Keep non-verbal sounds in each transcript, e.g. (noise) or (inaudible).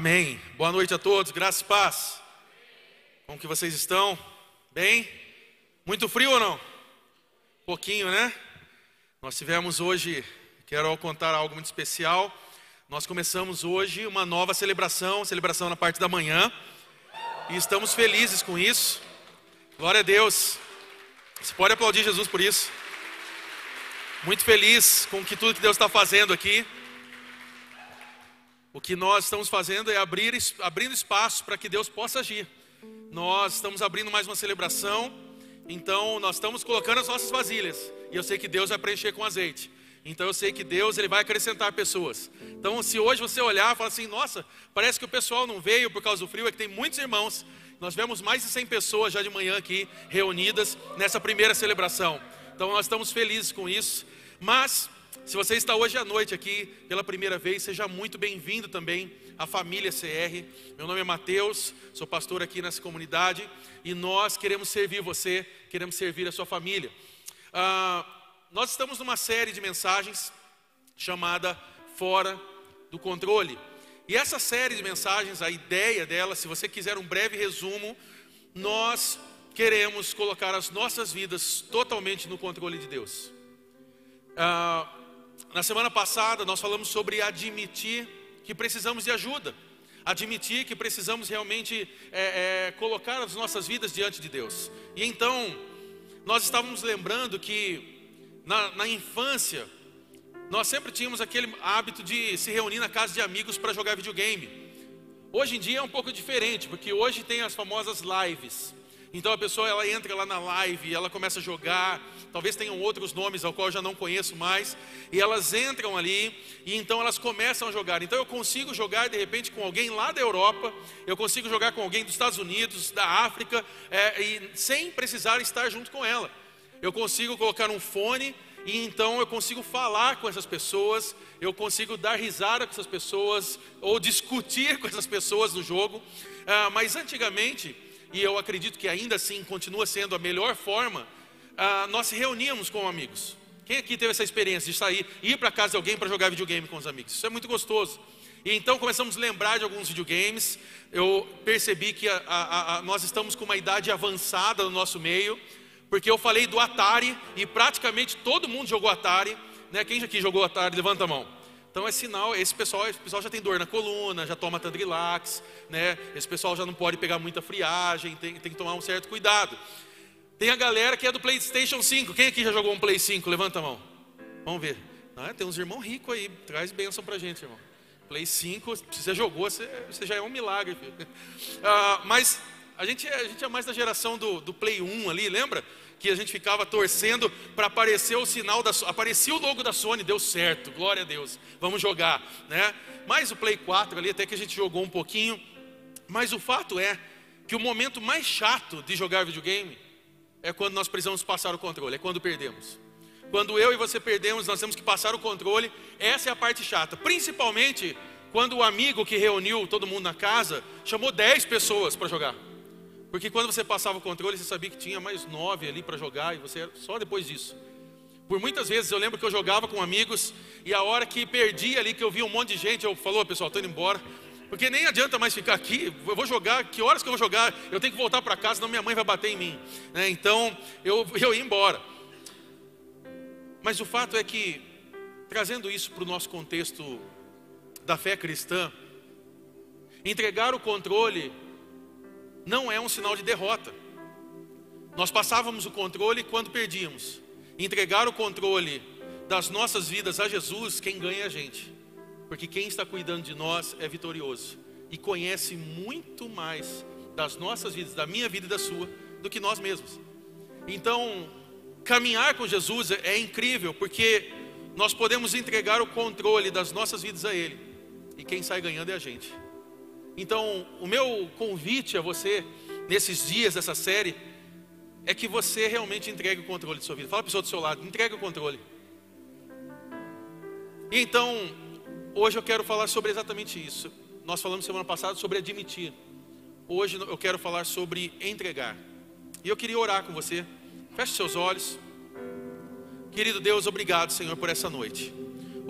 Amém. Boa noite a todos, graças e paz. Como que vocês estão? Bem? Muito frio ou não? Pouquinho, né? Nós tivemos hoje, quero contar algo muito especial. Nós começamos hoje uma nova celebração, celebração na parte da manhã. E estamos felizes com isso. Glória a Deus. Você pode aplaudir Jesus por isso. Muito feliz com que tudo que Deus está fazendo aqui. O que nós estamos fazendo é abrir, abrindo espaço para que Deus possa agir. Nós estamos abrindo mais uma celebração, então nós estamos colocando as nossas vasilhas. E eu sei que Deus vai preencher com azeite. Então eu sei que Deus ele vai acrescentar pessoas. Então se hoje você olhar e falar assim, nossa, parece que o pessoal não veio por causa do frio, é que tem muitos irmãos. Nós vemos mais de 100 pessoas já de manhã aqui reunidas nessa primeira celebração. Então nós estamos felizes com isso. Mas se você está hoje à noite aqui pela primeira vez, seja muito bem-vindo também à família CR. Meu nome é Mateus, sou pastor aqui nessa comunidade e nós queremos servir você, queremos servir a sua família. Ah, nós estamos numa série de mensagens chamada Fora do Controle. E essa série de mensagens, a ideia dela, se você quiser um breve resumo, nós queremos colocar as nossas vidas totalmente no controle de Deus. Ah, na semana passada nós falamos sobre admitir que precisamos de ajuda, admitir que precisamos realmente é, é, colocar as nossas vidas diante de Deus. E então nós estávamos lembrando que na, na infância nós sempre tínhamos aquele hábito de se reunir na casa de amigos para jogar videogame. Hoje em dia é um pouco diferente, porque hoje tem as famosas lives. Então a pessoa ela entra lá na live, ela começa a jogar, talvez tenham outros nomes ao qual eu já não conheço mais, e elas entram ali e então elas começam a jogar. Então eu consigo jogar de repente com alguém lá da Europa, eu consigo jogar com alguém dos Estados Unidos, da África, é, e sem precisar estar junto com ela. Eu consigo colocar um fone e então eu consigo falar com essas pessoas, eu consigo dar risada com essas pessoas ou discutir (laughs) com essas pessoas no jogo. Ah, mas antigamente e eu acredito que ainda assim continua sendo a melhor forma, ah, nós se reuníamos com amigos. Quem aqui teve essa experiência de sair, ir para casa de alguém para jogar videogame com os amigos? Isso é muito gostoso. E então começamos a lembrar de alguns videogames. Eu percebi que a, a, a, nós estamos com uma idade avançada no nosso meio, porque eu falei do Atari e praticamente todo mundo jogou Atari. Né? Quem aqui jogou Atari? Levanta a mão. Então é sinal, esse pessoal, esse pessoal já tem dor na coluna, já toma Tandrilax, né? Esse pessoal já não pode pegar muita friagem, tem, tem que tomar um certo cuidado. Tem a galera que é do PlayStation 5. Quem aqui já jogou um Play 5? Levanta a mão. Vamos ver. Ah, tem uns irmãos ricos aí, traz bênção pra gente, irmão. Play 5, se você jogou, você, você já é um milagre. (laughs) Ah, mas a gente, é, a gente é mais da geração do, do Play 1 ali, lembra? que a gente ficava torcendo para aparecer o sinal da aparecia o logo da Sony, deu certo, glória a Deus. Vamos jogar, né? Mas o Play 4 ali até que a gente jogou um pouquinho, mas o fato é que o momento mais chato de jogar videogame é quando nós precisamos passar o controle, é quando perdemos. Quando eu e você perdemos, nós temos que passar o controle, essa é a parte chata, principalmente quando o amigo que reuniu todo mundo na casa chamou 10 pessoas para jogar. Porque quando você passava o controle, você sabia que tinha mais nove ali para jogar e você era só depois disso. Por muitas vezes eu lembro que eu jogava com amigos e a hora que perdi ali, que eu vi um monte de gente, eu falou, pessoal, estou indo embora. Porque nem adianta mais ficar aqui, eu vou jogar, que horas que eu vou jogar? Eu tenho que voltar para casa, senão minha mãe vai bater em mim. Né? Então eu, (laughs) eu ia embora. Mas o fato é que, trazendo isso para o nosso contexto da fé cristã, entregar o controle não é um sinal de derrota. Nós passávamos o controle quando perdíamos. Entregar o controle das nossas vidas a Jesus, quem ganha é a gente. Porque quem está cuidando de nós é vitorioso e conhece muito mais das nossas vidas, da minha vida e da sua, do que nós mesmos. Então, caminhar com Jesus é incrível, porque nós podemos entregar o controle das nossas vidas a Ele, e quem sai ganhando é a gente. Então, o meu convite a você, nesses dias dessa série, é que você realmente entregue o controle de sua vida. Fala para a pessoa do seu lado, entregue o controle. E então, hoje eu quero falar sobre exatamente isso. Nós falamos semana passada sobre admitir. Hoje eu quero falar sobre entregar. E eu queria orar com você. Feche seus olhos. Querido Deus, obrigado, Senhor, por essa noite.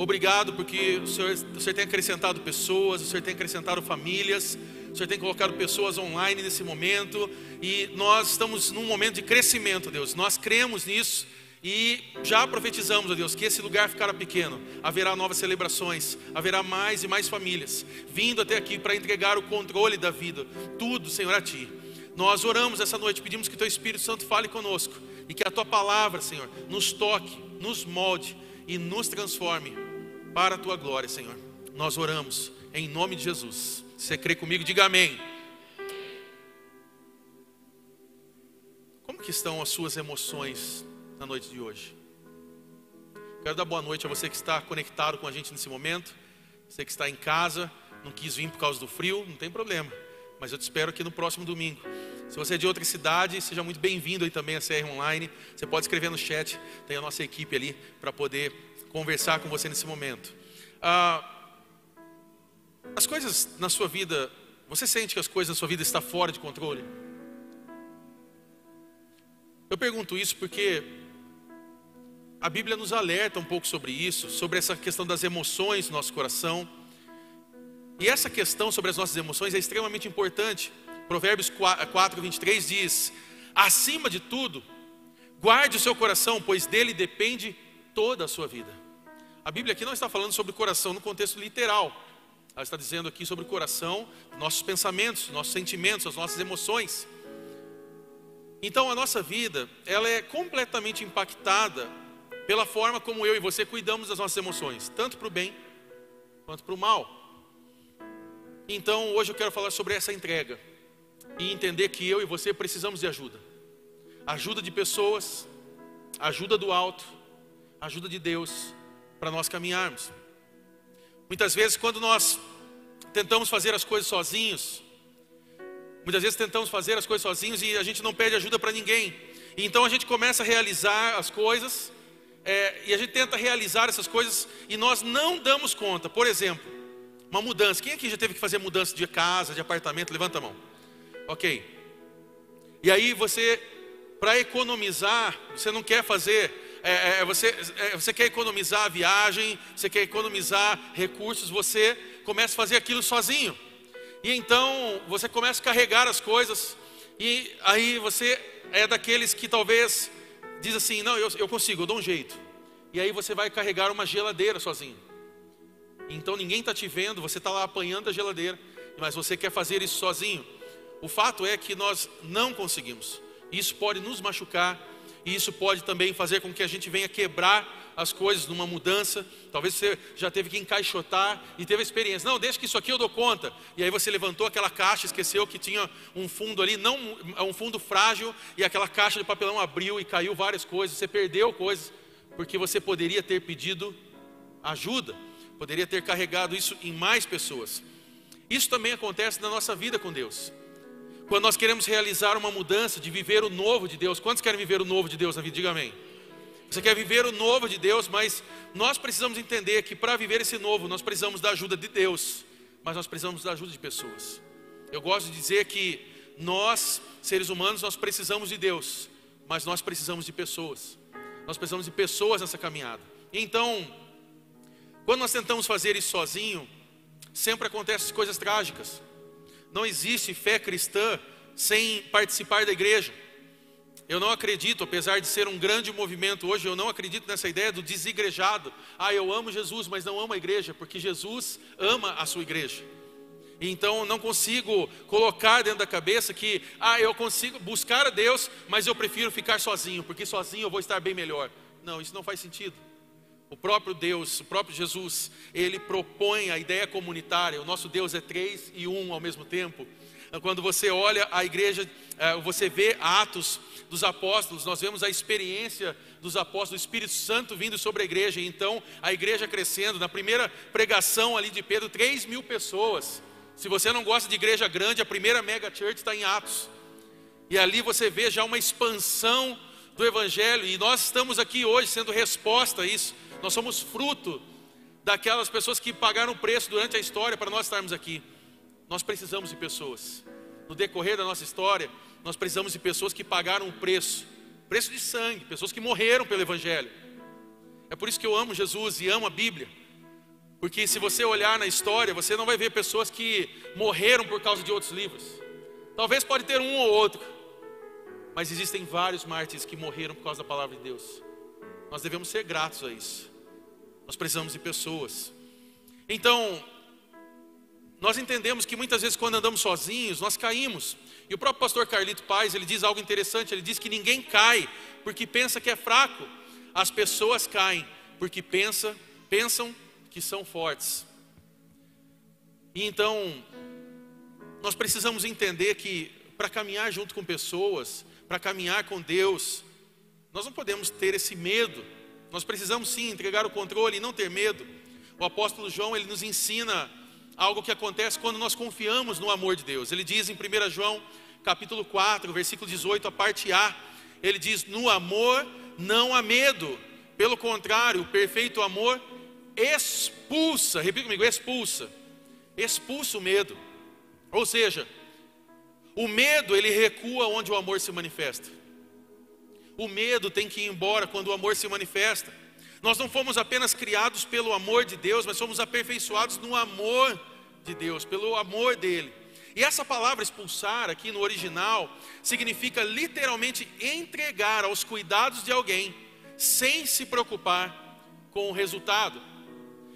Obrigado porque o Senhor, o Senhor tem acrescentado pessoas, o Senhor tem acrescentado famílias, o Senhor tem colocado pessoas online nesse momento e nós estamos num momento de crescimento, Deus. Nós cremos nisso e já profetizamos, ó Deus, que esse lugar ficará pequeno, haverá novas celebrações, haverá mais e mais famílias vindo até aqui para entregar o controle da vida, tudo, Senhor, a Ti. Nós oramos essa noite, pedimos que Teu Espírito Santo fale conosco e que a Tua palavra, Senhor, nos toque, nos molde e nos transforme para a Tua glória, Senhor. Nós oramos em nome de Jesus. Você crê comigo? Diga amém. Como que estão as suas emoções na noite de hoje? Quero dar boa noite a você que está conectado com a gente nesse momento. Você que está em casa, não quis vir por causa do frio, não tem problema. Mas eu te espero aqui no próximo domingo. Se você é de outra cidade, seja muito bem-vindo aí também a CR Online. Você pode escrever no chat, tem a nossa equipe ali para poder conversar com você nesse momento. Ah, as coisas na sua vida, você sente que as coisas na sua vida estão fora de controle? Eu pergunto isso porque a Bíblia nos alerta um pouco sobre isso, sobre essa questão das emoções no nosso coração. E essa questão sobre as nossas emoções é extremamente importante. Provérbios 4, 23 diz: Acima de tudo, guarde o seu coração, pois dele depende toda a sua vida. A Bíblia aqui não está falando sobre o coração no contexto literal. Ela está dizendo aqui sobre o coração, nossos pensamentos, nossos sentimentos, as nossas emoções. Então a nossa vida, ela é completamente impactada pela forma como eu e você cuidamos das nossas emoções, tanto para o bem quanto para o mal. Então hoje eu quero falar sobre essa entrega e entender que eu e você precisamos de ajuda. Ajuda de pessoas, ajuda do alto, ajuda de Deus para nós caminharmos. Muitas vezes quando nós tentamos fazer as coisas sozinhos, muitas vezes tentamos fazer as coisas sozinhos e a gente não pede ajuda para ninguém. E então a gente começa a realizar as coisas é, e a gente tenta realizar essas coisas e nós não damos conta. Por exemplo, uma mudança. Quem aqui já teve que fazer mudança de casa, de apartamento? Levanta a mão. Ok. E aí você, para economizar, você não quer fazer, é, é, é, você, é, você quer economizar a viagem, você quer economizar recursos, você começa a fazer aquilo sozinho. E então você começa a carregar as coisas, e aí você é daqueles que talvez diz assim: Não, eu, eu consigo, eu dou um jeito. E aí você vai carregar uma geladeira sozinho. Então ninguém está te vendo, você está lá apanhando a geladeira, mas você quer fazer isso sozinho. O fato é que nós não conseguimos. Isso pode nos machucar, e isso pode também fazer com que a gente venha quebrar as coisas numa mudança. Talvez você já teve que encaixotar e teve a experiência. Não, deixa que isso aqui eu dou conta. E aí você levantou aquela caixa, esqueceu que tinha um fundo ali, não um fundo frágil, e aquela caixa de papelão abriu e caiu várias coisas. Você perdeu coisas porque você poderia ter pedido ajuda, poderia ter carregado isso em mais pessoas. Isso também acontece na nossa vida com Deus. Quando nós queremos realizar uma mudança, de viver o novo de Deus. Quantos querem viver o novo de Deus na vida? Diga amém. Você quer viver o novo de Deus, mas nós precisamos entender que para viver esse novo, nós precisamos da ajuda de Deus, mas nós precisamos da ajuda de pessoas. Eu gosto de dizer que nós, seres humanos, nós precisamos de Deus, mas nós precisamos de pessoas. Nós precisamos de pessoas nessa caminhada. Então, quando nós tentamos fazer isso sozinho, sempre acontecem coisas trágicas. Não existe fé cristã sem participar da igreja. Eu não acredito, apesar de ser um grande movimento hoje, eu não acredito nessa ideia do desigrejado. Ah, eu amo Jesus, mas não amo a igreja, porque Jesus ama a sua igreja. Então não consigo colocar dentro da cabeça que, ah, eu consigo buscar a Deus, mas eu prefiro ficar sozinho, porque sozinho eu vou estar bem melhor. Não, isso não faz sentido. O próprio Deus, o próprio Jesus, ele propõe a ideia comunitária. O nosso Deus é três e um ao mesmo tempo. Quando você olha a igreja, é, você vê Atos dos apóstolos, nós vemos a experiência dos apóstolos, do Espírito Santo vindo sobre a igreja. Então, a igreja crescendo. Na primeira pregação ali de Pedro, três mil pessoas. Se você não gosta de igreja grande, a primeira mega church está em Atos. E ali você vê já uma expansão do Evangelho, e nós estamos aqui hoje sendo resposta a isso. Nós somos fruto daquelas pessoas que pagaram o preço durante a história para nós estarmos aqui. Nós precisamos de pessoas. No decorrer da nossa história, nós precisamos de pessoas que pagaram o preço preço de sangue, pessoas que morreram pelo Evangelho. É por isso que eu amo Jesus e amo a Bíblia. Porque se você olhar na história, você não vai ver pessoas que morreram por causa de outros livros. Talvez pode ter um ou outro, mas existem vários mártires que morreram por causa da palavra de Deus. Nós devemos ser gratos a isso. Nós precisamos de pessoas. Então, nós entendemos que muitas vezes quando andamos sozinhos, nós caímos. E o próprio pastor Carlito Paz, ele diz algo interessante, ele diz que ninguém cai porque pensa que é fraco. As pessoas caem porque pensa, pensam que são fortes. E então, nós precisamos entender que para caminhar junto com pessoas, para caminhar com Deus, nós não podemos ter esse medo. Nós precisamos sim entregar o controle e não ter medo. O apóstolo João, ele nos ensina algo que acontece quando nós confiamos no amor de Deus. Ele diz em 1 João, capítulo 4, versículo 18, a parte A, ele diz: "No amor não há medo, pelo contrário, o perfeito amor expulsa, repita comigo, expulsa. Expulsa o medo. Ou seja, o medo ele recua onde o amor se manifesta. O medo tem que ir embora quando o amor se manifesta. Nós não fomos apenas criados pelo amor de Deus, mas fomos aperfeiçoados no amor de Deus, pelo amor dele. E essa palavra expulsar aqui no original significa literalmente entregar aos cuidados de alguém sem se preocupar com o resultado.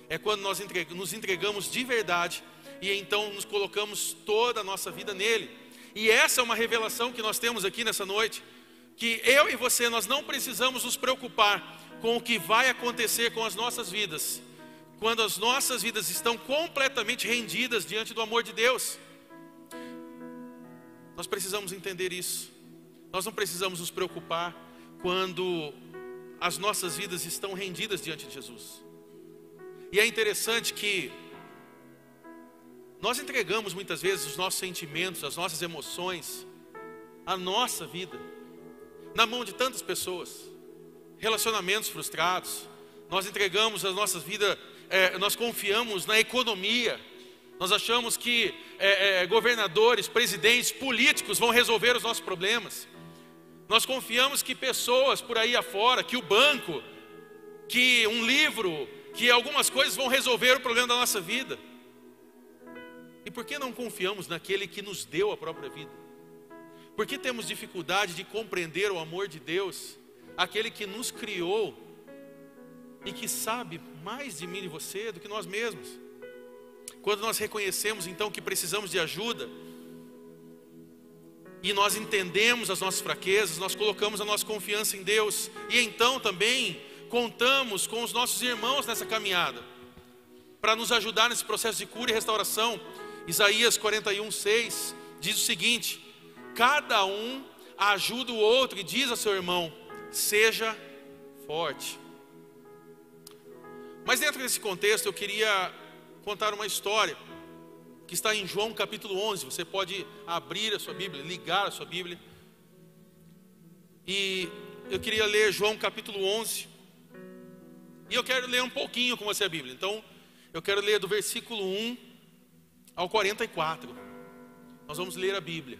É quando nós nos entregamos de verdade e então nos colocamos toda a nossa vida nele. E essa é uma revelação que nós temos aqui nessa noite, que eu e você nós não precisamos nos preocupar com o que vai acontecer com as nossas vidas, quando as nossas vidas estão completamente rendidas diante do amor de Deus. Nós precisamos entender isso. Nós não precisamos nos preocupar quando as nossas vidas estão rendidas diante de Jesus. E é interessante que nós entregamos muitas vezes os nossos sentimentos, as nossas emoções, a nossa vida, na mão de tantas pessoas relacionamentos frustrados, nós entregamos a nossa vida, é, nós confiamos na economia, nós achamos que é, é, governadores, presidentes, políticos vão resolver os nossos problemas. Nós confiamos que pessoas por aí afora, que o banco, que um livro, que algumas coisas vão resolver o problema da nossa vida. E por que não confiamos naquele que nos deu a própria vida? Por que temos dificuldade de compreender o amor de Deus? aquele que nos criou e que sabe mais de mim e de você do que nós mesmos. Quando nós reconhecemos então que precisamos de ajuda, e nós entendemos as nossas fraquezas, nós colocamos a nossa confiança em Deus, e então também contamos com os nossos irmãos nessa caminhada, para nos ajudar nesse processo de cura e restauração. Isaías 41, 6 diz o seguinte: cada um ajuda o outro e diz a seu irmão: seja forte. Mas dentro desse contexto eu queria contar uma história que está em João capítulo 11. Você pode abrir a sua Bíblia, ligar a sua Bíblia. E eu queria ler João capítulo 11. E eu quero ler um pouquinho com você a Bíblia. Então, eu quero ler do versículo 1 ao 44. Nós vamos ler a Bíblia.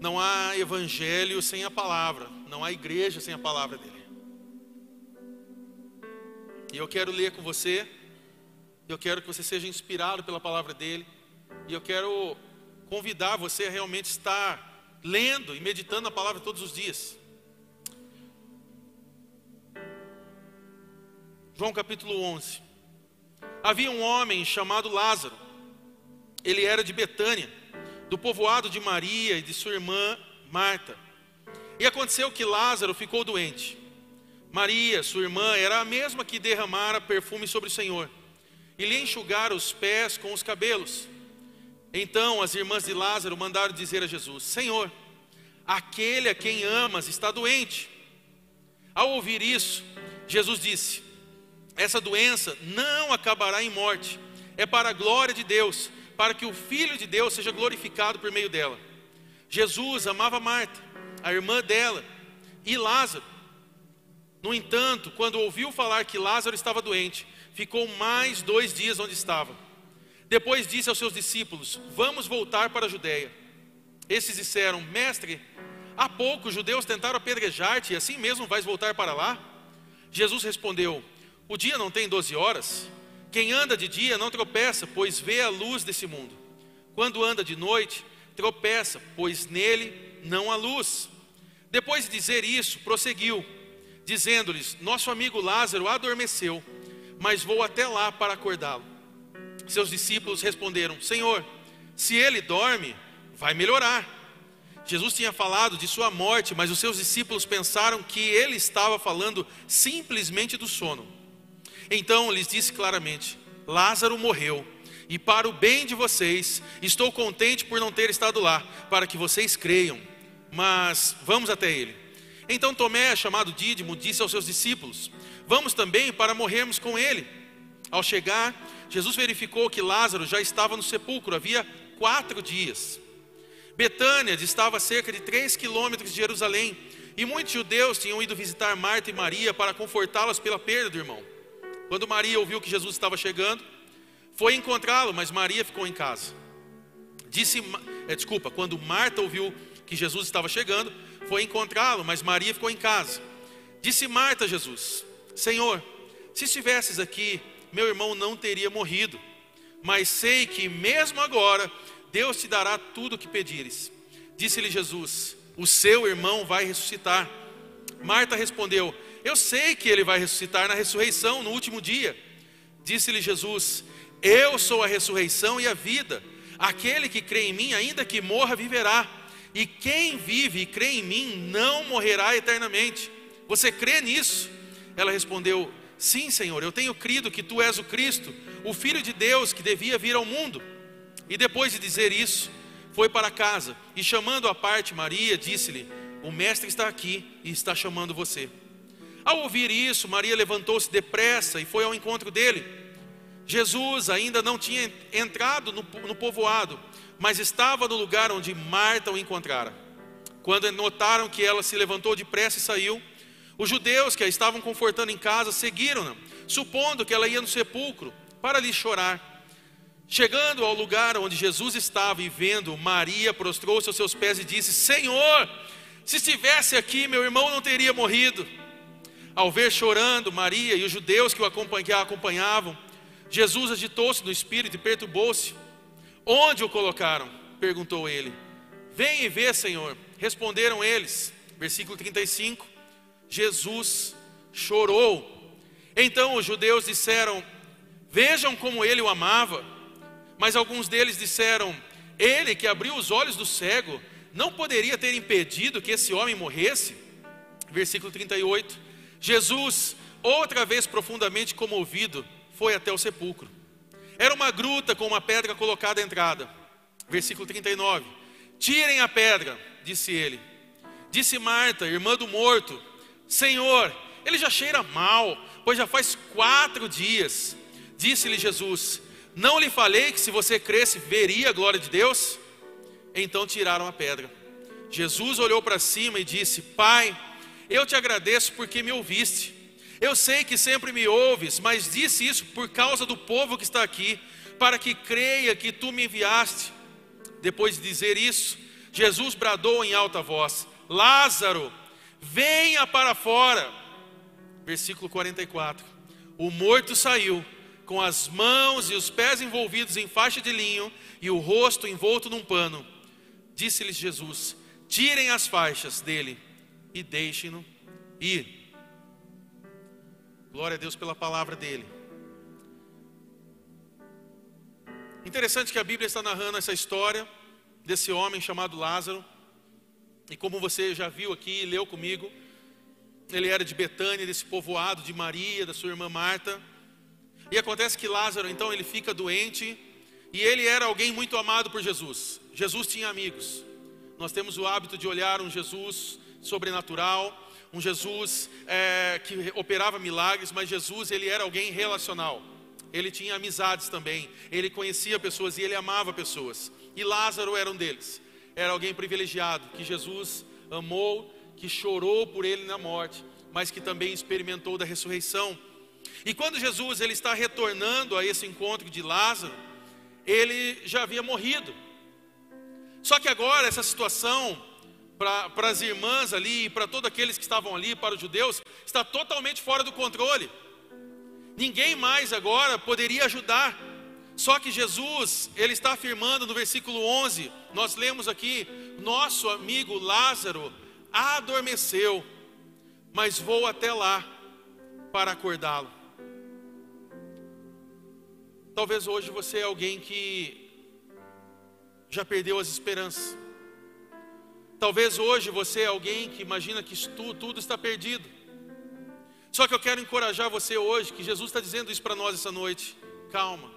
Não há evangelho sem a palavra, não há igreja sem a palavra dele. E eu quero ler com você, eu quero que você seja inspirado pela palavra dele, e eu quero convidar você a realmente estar lendo e meditando a palavra todos os dias. João capítulo 11. Havia um homem chamado Lázaro, ele era de Betânia do povoado de Maria e de sua irmã Marta. E aconteceu que Lázaro ficou doente. Maria, sua irmã, era a mesma que derramara perfume sobre o Senhor e lhe enxugara os pés com os cabelos. Então as irmãs de Lázaro mandaram dizer a Jesus: Senhor, aquele a quem amas está doente. Ao ouvir isso, Jesus disse: Essa doença não acabará em morte, é para a glória de Deus, para que o Filho de Deus seja glorificado por meio dela. Jesus amava Marta, a irmã dela, e Lázaro. No entanto, quando ouviu falar que Lázaro estava doente, ficou mais dois dias onde estava. Depois disse aos seus discípulos: Vamos voltar para a Judéia. Esses disseram: Mestre, há pouco os judeus tentaram apedrejar-te e assim mesmo vais voltar para lá? Jesus respondeu: O dia não tem doze horas? Quem anda de dia não tropeça, pois vê a luz desse mundo. Quando anda de noite, tropeça, pois nele não há luz. Depois de dizer isso, prosseguiu dizendo-lhes: Nosso amigo Lázaro adormeceu, mas vou até lá para acordá-lo. Seus discípulos responderam: Senhor, se ele dorme, vai melhorar. Jesus tinha falado de sua morte, mas os seus discípulos pensaram que ele estava falando simplesmente do sono. Então lhes disse claramente: Lázaro morreu, e para o bem de vocês, estou contente por não ter estado lá, para que vocês creiam. Mas vamos até ele. Então Tomé, chamado Dídimo, disse aos seus discípulos: Vamos também para morrermos com ele. Ao chegar, Jesus verificou que Lázaro já estava no sepulcro havia quatro dias. Betânia distava cerca de três quilômetros de Jerusalém, e muitos judeus tinham ido visitar Marta e Maria para confortá-las pela perda do irmão. Quando Maria ouviu que Jesus estava chegando, foi encontrá-lo, mas Maria ficou em casa. Disse, é, desculpa, quando Marta ouviu que Jesus estava chegando, foi encontrá-lo, mas Maria ficou em casa. Disse Marta a Jesus: Senhor, se estivesses aqui, meu irmão não teria morrido. Mas sei que mesmo agora Deus te dará tudo o que pedires. Disse-lhe Jesus: O seu irmão vai ressuscitar. Marta respondeu: Eu sei que ele vai ressuscitar na ressurreição, no último dia. Disse-lhe Jesus: Eu sou a ressurreição e a vida. Aquele que crê em mim, ainda que morra, viverá e quem vive e crê em mim não morrerá eternamente. Você crê nisso? Ela respondeu: Sim, Senhor, eu tenho crido que tu és o Cristo, o Filho de Deus que devia vir ao mundo. E depois de dizer isso, foi para casa e, chamando à parte Maria, disse-lhe: O Mestre está aqui e está chamando você. Ao ouvir isso, Maria levantou-se depressa e foi ao encontro dele. Jesus ainda não tinha entrado no, no povoado mas estava no lugar onde Marta o encontrara. Quando notaram que ela se levantou depressa e saiu, os judeus que a estavam confortando em casa seguiram-na, supondo que ela ia no sepulcro para lhe chorar. Chegando ao lugar onde Jesus estava e vendo, Maria prostrou-se aos seus pés e disse: Senhor, se estivesse aqui, meu irmão não teria morrido. Ao ver chorando Maria e os judeus que, o acompanhavam, Jesus agitou-se no espírito e perturbou-se. Onde o colocaram? perguntou ele. Vem e vê, Senhor. Responderam eles. Versículo 35. Jesus chorou. Então os judeus disseram: Vejam como ele o amava. Mas alguns deles disseram: Ele que abriu os olhos do cego, não poderia ter impedido que esse homem morresse? Versículo 38. Jesus, outra vez profundamente comovido, foi até o sepulcro. Era uma gruta com uma pedra colocada à entrada. Versículo 39. Tirem a pedra, disse ele. Disse Marta, irmã do morto: Senhor, ele já cheira mal, pois já faz quatro dias. Disse-lhe Jesus: Não lhe falei que se você cresce, veria a glória de Deus? Então tiraram a pedra. Jesus olhou para cima e disse: Pai, eu te agradeço porque me ouviste. Eu sei que sempre me ouves, mas disse isso por causa do povo que está aqui, para que creia que tu me enviaste. Depois de dizer isso, Jesus bradou em alta voz: Lázaro, venha para fora. Versículo 44. O morto saiu, com as mãos e os pés envolvidos em faixa de linho e o rosto envolto num pano. Disse-lhes Jesus: Tirem as faixas dele e deixem-no ir. Glória a Deus pela palavra dele. Interessante que a Bíblia está narrando essa história desse homem chamado Lázaro. E como você já viu aqui e leu comigo, ele era de Betânia, desse povoado de Maria, da sua irmã Marta. E acontece que Lázaro, então, ele fica doente e ele era alguém muito amado por Jesus. Jesus tinha amigos. Nós temos o hábito de olhar um Jesus sobrenatural, um Jesus é, que operava milagres, mas Jesus ele era alguém relacional. Ele tinha amizades também, ele conhecia pessoas e ele amava pessoas. E Lázaro era um deles. era alguém privilegiado, que Jesus amou, que chorou por ele na morte, mas que também experimentou da ressurreição. E quando Jesus ele está retornando a esse encontro de Lázaro, ele já havia morrido. Só que agora essa situação para as irmãs ali, para todos aqueles que estavam ali, para os judeus, está totalmente fora do controle. Ninguém mais agora poderia ajudar. Só que Jesus, ele está afirmando no versículo 11, nós lemos aqui: nosso amigo Lázaro adormeceu, mas vou até lá para acordá-lo. Talvez hoje você é alguém que já perdeu as esperanças. Talvez hoje você é alguém que imagina que tudo, tudo está perdido. Só que eu quero encorajar você hoje, que Jesus está dizendo isso para nós essa noite. Calma,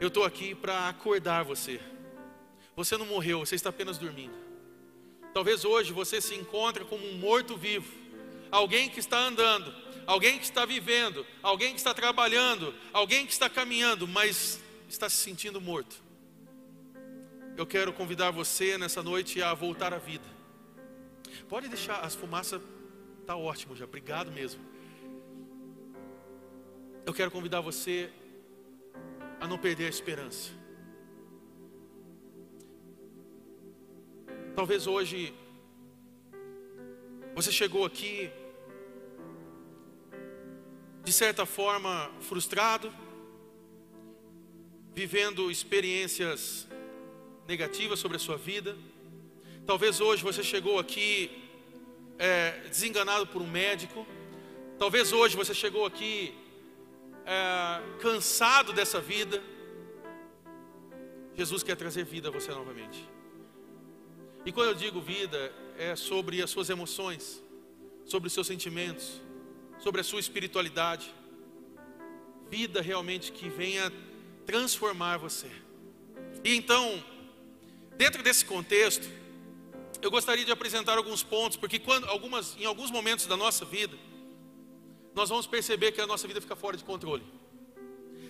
eu estou aqui para acordar você. Você não morreu, você está apenas dormindo. Talvez hoje você se encontre como um morto-vivo, alguém que está andando, alguém que está vivendo, alguém que está trabalhando, alguém que está caminhando, mas está se sentindo morto. Eu quero convidar você nessa noite a voltar à vida. Pode deixar as fumaças tá ótimo já, obrigado mesmo. Eu quero convidar você a não perder a esperança. Talvez hoje você chegou aqui de certa forma frustrado, vivendo experiências negativas sobre a sua vida. Talvez hoje você chegou aqui é, desenganado por um médico. Talvez hoje você chegou aqui é, cansado dessa vida. Jesus quer trazer vida a você novamente. E quando eu digo vida, é sobre as suas emoções, sobre os seus sentimentos, sobre a sua espiritualidade. Vida realmente que venha transformar você. E então, dentro desse contexto, eu gostaria de apresentar alguns pontos, porque quando, algumas, em alguns momentos da nossa vida, nós vamos perceber que a nossa vida fica fora de controle.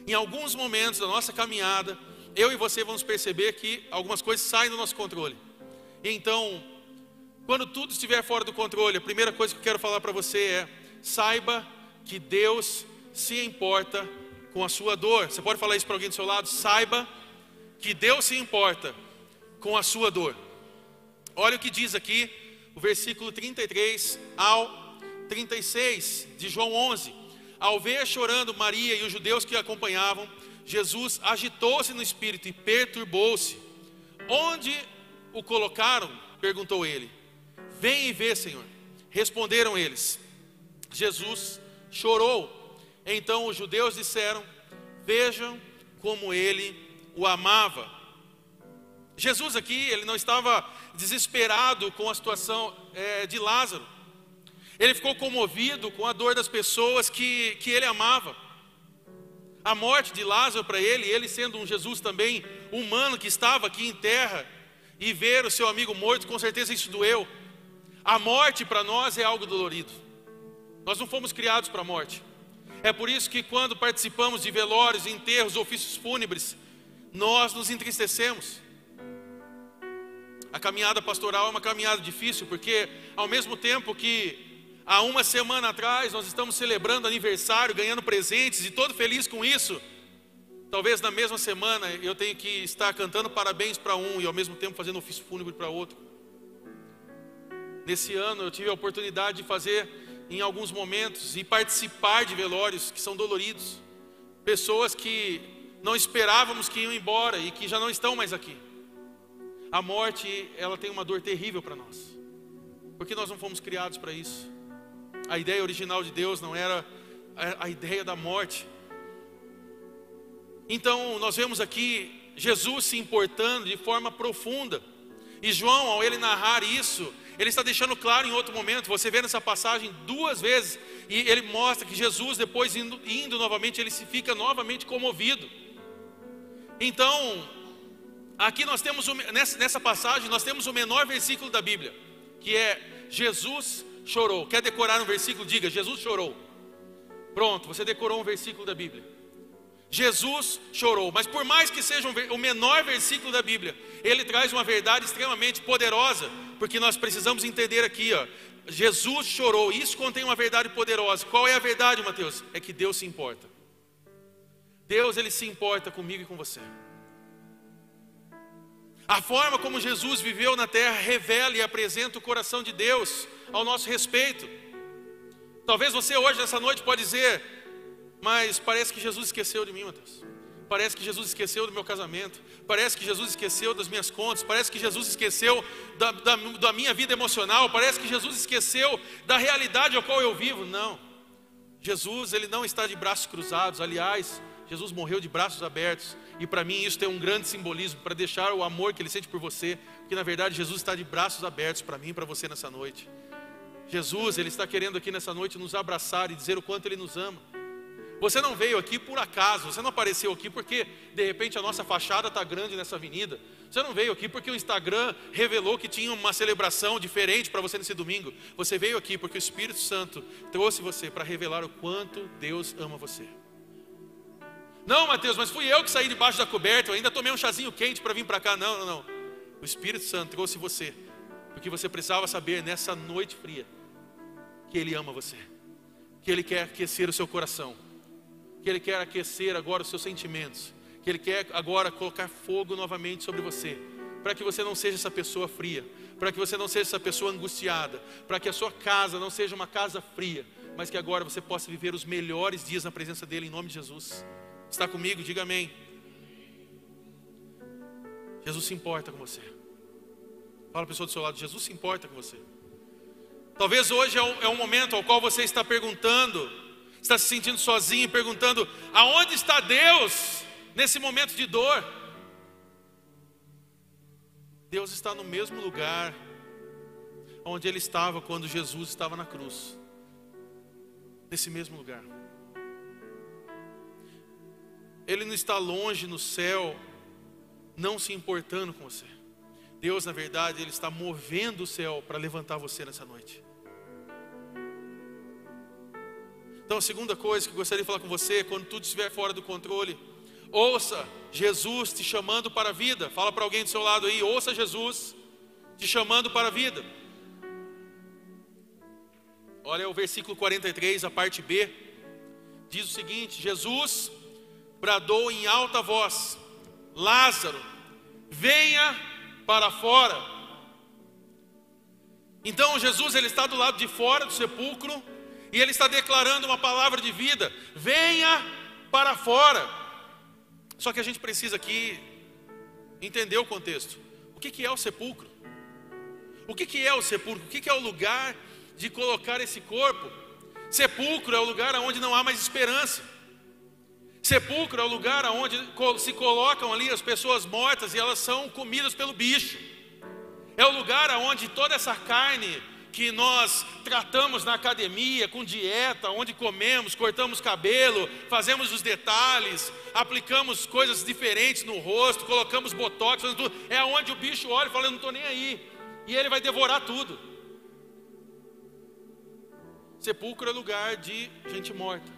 Em alguns momentos da nossa caminhada, eu e você vamos perceber que algumas coisas saem do nosso controle. Então, quando tudo estiver fora do controle, a primeira coisa que eu quero falar para você é: saiba que Deus se importa com a sua dor. Você pode falar isso para alguém do seu lado? Saiba que Deus se importa com a sua dor. Olha o que diz aqui, o versículo 33 ao 36 de João 11. Ao ver chorando Maria e os judeus que a acompanhavam, Jesus agitou-se no espírito e perturbou-se. Onde o colocaram? perguntou ele. Vem e vê, Senhor. Responderam eles. Jesus chorou. Então os judeus disseram: Vejam como ele o amava. Jesus aqui, ele não estava desesperado com a situação é, de Lázaro. Ele ficou comovido com a dor das pessoas que, que ele amava. A morte de Lázaro para ele, ele sendo um Jesus também humano que estava aqui em terra, e ver o seu amigo morto, com certeza isso doeu. A morte para nós é algo dolorido. Nós não fomos criados para a morte. É por isso que quando participamos de velórios, enterros, ofícios fúnebres, nós nos entristecemos. A caminhada pastoral é uma caminhada difícil, porque ao mesmo tempo que há uma semana atrás nós estamos celebrando aniversário, ganhando presentes e todo feliz com isso, talvez na mesma semana eu tenha que estar cantando parabéns para um e ao mesmo tempo fazendo ofício fúnebre para outro. Nesse ano eu tive a oportunidade de fazer em alguns momentos e participar de velórios que são doloridos, pessoas que não esperávamos que iam embora e que já não estão mais aqui. A morte, ela tem uma dor terrível para nós. Porque nós não fomos criados para isso. A ideia original de Deus não era a, ideia da morte. Então, nós vemos aqui Jesus se importando de forma profunda. E João, ao ele narrar isso, ele está deixando claro em outro momento. Você vê nessa passagem duas vezes. E ele mostra que Jesus, depois indo, indo novamente, ele se fica novamente comovido. Então, Aqui nós temos, nessa passagem, nós temos o menor versículo da Bíblia, que é Jesus chorou. Quer decorar um versículo? Diga, Jesus chorou. Pronto, você decorou um versículo da Bíblia. Jesus chorou, mas por mais que seja o menor versículo da Bíblia, ele traz uma verdade extremamente poderosa, porque nós precisamos entender aqui, ó, Jesus chorou, isso contém uma verdade poderosa. Qual é a verdade, Mateus? É que Deus se importa. Deus ele se importa comigo e com você. A forma como Jesus viveu na terra revela e apresenta o coração de Deus ao nosso respeito. Talvez você hoje, nessa noite, pode dizer, mas parece que Jesus esqueceu de mim, Mateus. Parece que Jesus esqueceu do meu casamento. Parece que Jesus esqueceu das minhas contas. Parece que Jesus esqueceu da, da, da minha vida emocional. Parece que Jesus esqueceu da realidade ao qual eu vivo. Não. Jesus, ele não está de braços cruzados. Aliás, Jesus morreu de braços abertos. E para mim isso tem um grande simbolismo para deixar o amor que ele sente por você. Porque na verdade Jesus está de braços abertos para mim e para você nessa noite. Jesus, Ele está querendo aqui nessa noite nos abraçar e dizer o quanto Ele nos ama. Você não veio aqui por acaso, você não apareceu aqui porque de repente a nossa fachada está grande nessa avenida. Você não veio aqui porque o Instagram revelou que tinha uma celebração diferente para você nesse domingo. Você veio aqui porque o Espírito Santo trouxe você para revelar o quanto Deus ama você. Não, Mateus, mas fui eu que saí debaixo da coberta, eu ainda tomei um chazinho quente para vir para cá. Não, não, não. O Espírito Santo trouxe você porque você precisava saber nessa noite fria que Ele ama você, que Ele quer aquecer o seu coração, que Ele quer aquecer agora os seus sentimentos, que Ele quer agora colocar fogo novamente sobre você, para que você não seja essa pessoa fria, para que você não seja essa pessoa angustiada, para que a sua casa não seja uma casa fria, mas que agora você possa viver os melhores dias na presença dEle, em nome de Jesus. Está comigo? Diga amém. Jesus se importa com você. Fala a pessoa do seu lado, Jesus se importa com você. Talvez hoje é um, é um momento ao qual você está perguntando, está se sentindo sozinho e perguntando: aonde está Deus nesse momento de dor? Deus está no mesmo lugar onde Ele estava quando Jesus estava na cruz, nesse mesmo lugar. Ele não está longe no céu, não se importando com você. Deus, na verdade, Ele está movendo o céu para levantar você nessa noite. Então, a segunda coisa que eu gostaria de falar com você, quando tudo estiver fora do controle, ouça Jesus te chamando para a vida. Fala para alguém do seu lado aí, ouça Jesus te chamando para a vida. Olha o versículo 43, a parte B. Diz o seguinte: Jesus bradou em alta voz: Lázaro, venha para fora. Então Jesus ele está do lado de fora do sepulcro e ele está declarando uma palavra de vida: venha para fora. Só que a gente precisa aqui entender o contexto. O que, que é o sepulcro? O que, que é o sepulcro? O que, que é o lugar de colocar esse corpo? Sepulcro é o lugar onde não há mais esperança. Sepulcro é o lugar onde se colocam ali as pessoas mortas e elas são comidas pelo bicho. É o lugar onde toda essa carne que nós tratamos na academia, com dieta, onde comemos, cortamos cabelo, fazemos os detalhes, aplicamos coisas diferentes no rosto, colocamos botox, tudo, é onde o bicho olha e fala: Eu não estou nem aí, e ele vai devorar tudo. Sepulcro é lugar de gente morta,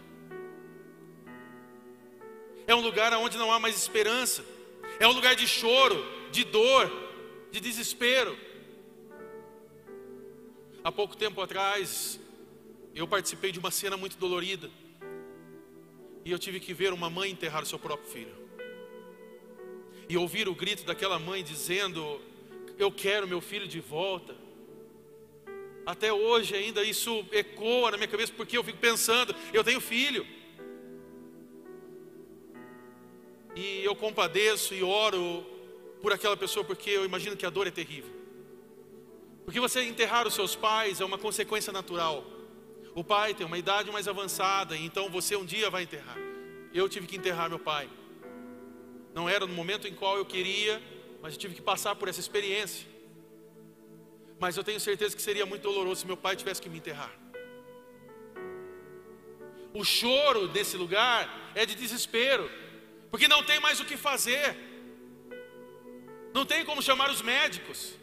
é um lugar onde não há mais esperança, é um lugar de choro, de dor, de desespero. Há pouco tempo atrás, eu participei de uma cena muito dolorida. E eu tive que ver uma mãe enterrar seu próprio filho. E ouvir o grito daquela mãe dizendo: Eu quero meu filho de volta. Até hoje ainda isso ecoa na minha cabeça, porque eu fico pensando: Eu tenho filho. E eu compadeço e oro por aquela pessoa, porque eu imagino que a dor é terrível. Porque você enterrar os seus pais é uma consequência natural. O pai tem uma idade mais avançada, então você um dia vai enterrar. Eu tive que enterrar meu pai. Não era no momento em qual eu queria, mas eu tive que passar por essa experiência. Mas eu tenho certeza que seria muito doloroso se meu pai tivesse que me enterrar. O choro desse lugar é de desespero, porque não tem mais o que fazer, não tem como chamar os médicos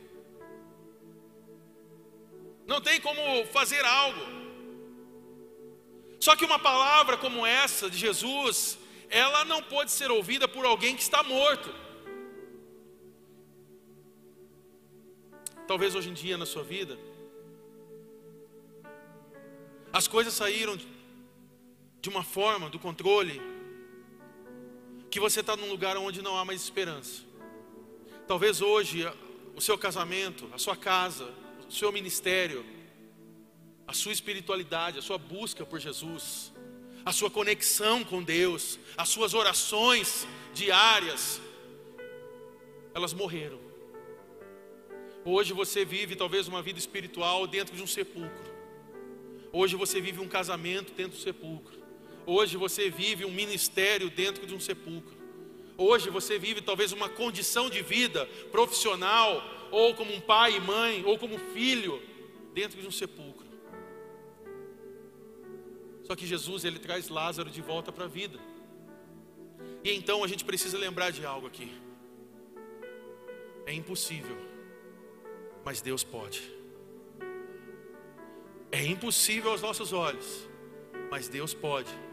não tem como fazer algo. Só que uma palavra como essa de Jesus, ela não pode ser ouvida por alguém que está morto. Talvez hoje em dia na sua vida, as coisas saíram de uma forma do controle que você está num lugar onde não há mais esperança. Talvez hoje o seu casamento, a sua casa, o seu ministério, a sua espiritualidade, a sua busca por Jesus, a sua conexão com Deus, as suas orações diárias, elas morreram. Hoje você vive talvez uma vida espiritual dentro de um sepulcro. Hoje você vive um casamento dentro do sepulcro. Hoje você vive um ministério dentro de um sepulcro. Hoje você vive talvez uma condição de vida profissional, ou como um pai e mãe, ou como filho, dentro de um sepulcro. Só que Jesus, ele traz Lázaro de volta para a vida. E então a gente precisa lembrar de algo aqui. É impossível, mas Deus pode. É impossível aos nossos olhos, mas Deus pode.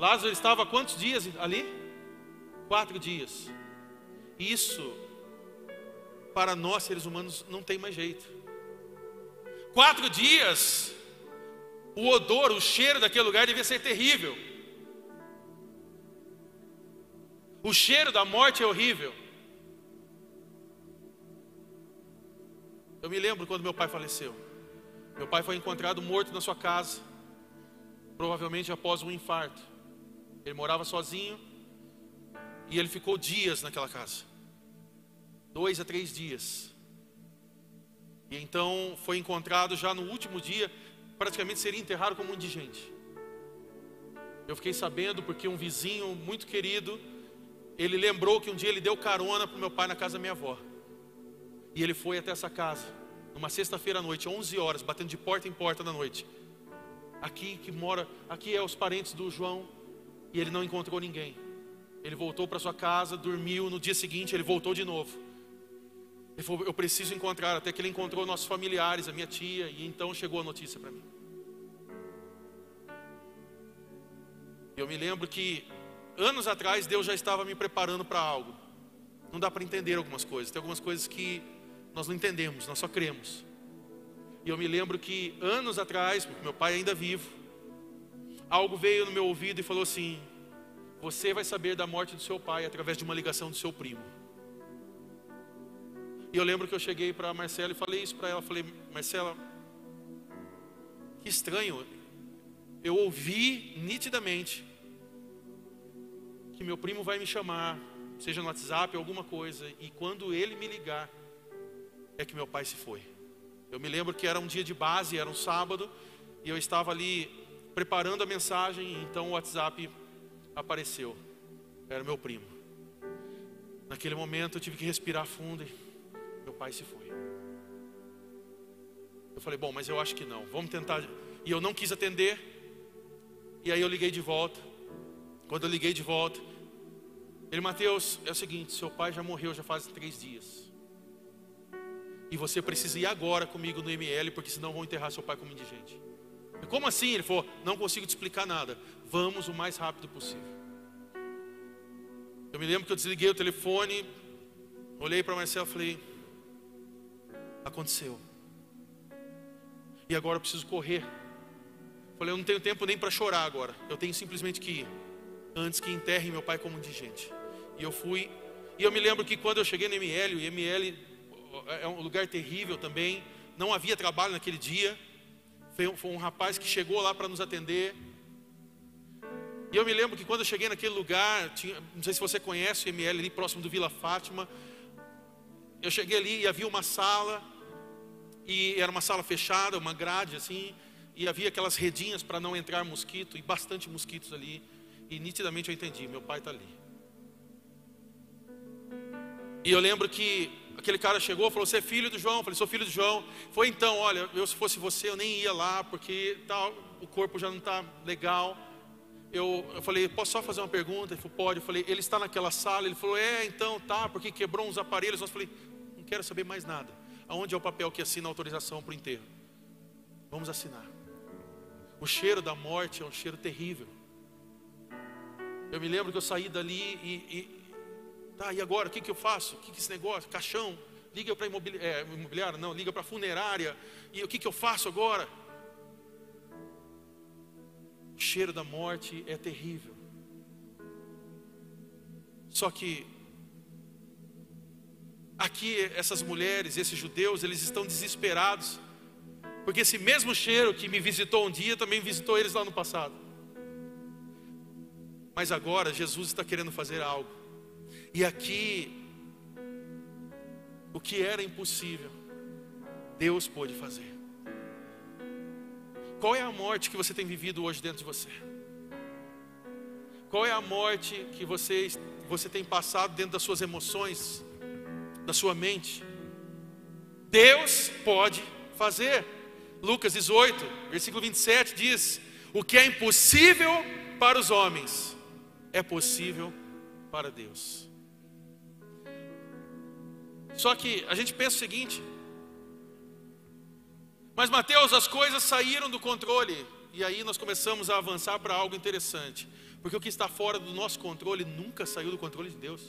Lázaro estava quantos dias ali? Quatro dias. Isso, para nós seres humanos, não tem mais jeito. Quatro dias, o odor, o cheiro daquele lugar devia ser terrível. O cheiro da morte é horrível. Eu me lembro quando meu pai faleceu. Meu pai foi encontrado morto na sua casa, provavelmente após um infarto. Ele morava sozinho e ele ficou dias naquela casa dois a três dias. E então foi encontrado já no último dia, praticamente seria enterrado como um indigente. Eu fiquei sabendo porque um vizinho muito querido, ele lembrou que um dia ele deu carona para o meu pai na casa da minha avó. E ele foi até essa casa, numa sexta-feira à noite, 11 horas, batendo de porta em porta da noite. Aqui que mora, aqui é os parentes do João, e ele não encontrou ninguém. Ele voltou para sua casa, dormiu, no dia seguinte ele voltou de novo. Ele falou: Eu preciso encontrar. Até que ele encontrou nossos familiares, a minha tia, e então chegou a notícia para mim. Eu me lembro que anos atrás Deus já estava me preparando para algo. Não dá para entender algumas coisas. Tem algumas coisas que nós não entendemos, nós só cremos. E eu me lembro que anos atrás, meu pai ainda vivo, algo veio no meu ouvido e falou assim: Você vai saber da morte do seu pai através de uma ligação do seu primo. E eu lembro que eu cheguei para Marcela e falei isso para ela. Falei, Marcela, que estranho. Eu ouvi nitidamente que meu primo vai me chamar, seja no WhatsApp alguma coisa, e quando ele me ligar, é que meu pai se foi. Eu me lembro que era um dia de base, era um sábado, e eu estava ali preparando a mensagem, então o WhatsApp apareceu. Era meu primo. Naquele momento eu tive que respirar fundo. E meu pai se foi. Eu falei, bom, mas eu acho que não. Vamos tentar. E eu não quis atender. E aí eu liguei de volta. Quando eu liguei de volta, ele, Mateus, é o seguinte: seu pai já morreu já faz três dias. E você precisa ir agora comigo no ML, porque senão vão enterrar seu pai como indigente. Como assim? Ele falou: Não consigo te explicar nada. Vamos o mais rápido possível. Eu me lembro que eu desliguei o telefone, olhei para Marcelo e falei: Aconteceu. E agora eu preciso correr. Falei: Eu não tenho tempo nem para chorar agora. Eu tenho simplesmente que ir. Antes que enterre meu pai como indigente. E eu fui. E eu me lembro que quando eu cheguei no ML, o ML é um lugar terrível também. Não havia trabalho naquele dia. Foi um, rapaz que chegou lá para nos atender. E eu me lembro que quando eu cheguei naquele lugar, tinha, não sei se você conhece o ML ali próximo do Vila Fátima. Eu cheguei ali e havia uma sala, e era uma sala fechada, uma grade assim, e havia aquelas redinhas para não entrar mosquito, e bastante mosquitos ali. E nitidamente eu entendi: meu pai está ali. E eu lembro que aquele cara chegou e falou: Você é filho do João? Eu falei: Sou filho do João. Foi então: Olha, eu se fosse você, eu nem ia lá, porque tal, o corpo já não está legal. Eu, eu falei: Posso só fazer uma pergunta? Ele falou: Pode. Eu falei: Ele está naquela sala? Ele falou: É, então tá, porque quebrou uns aparelhos. Eu falei: Não quero saber mais nada. Aonde é o papel que assina a autorização para o enterro? Vamos assinar. O cheiro da morte é um cheiro terrível. Eu me lembro que eu saí dali e, e tá, e agora? O que, que eu faço? O que, que esse negócio? Caixão, liga para imobili é, imobiliária, não, liga para funerária. E o que, que eu faço agora? O cheiro da morte é terrível. Só que aqui essas mulheres, esses judeus, eles estão desesperados, porque esse mesmo cheiro que me visitou um dia também visitou eles lá no passado. Mas agora Jesus está querendo fazer algo, e aqui, o que era impossível, Deus pôde fazer. Qual é a morte que você tem vivido hoje dentro de você? Qual é a morte que você, você tem passado dentro das suas emoções, da sua mente? Deus pode fazer. Lucas 18, versículo 27 diz: O que é impossível para os homens é possível para Deus. Só que a gente pensa o seguinte: mas Mateus, as coisas saíram do controle. E aí nós começamos a avançar para algo interessante. Porque o que está fora do nosso controle nunca saiu do controle de Deus.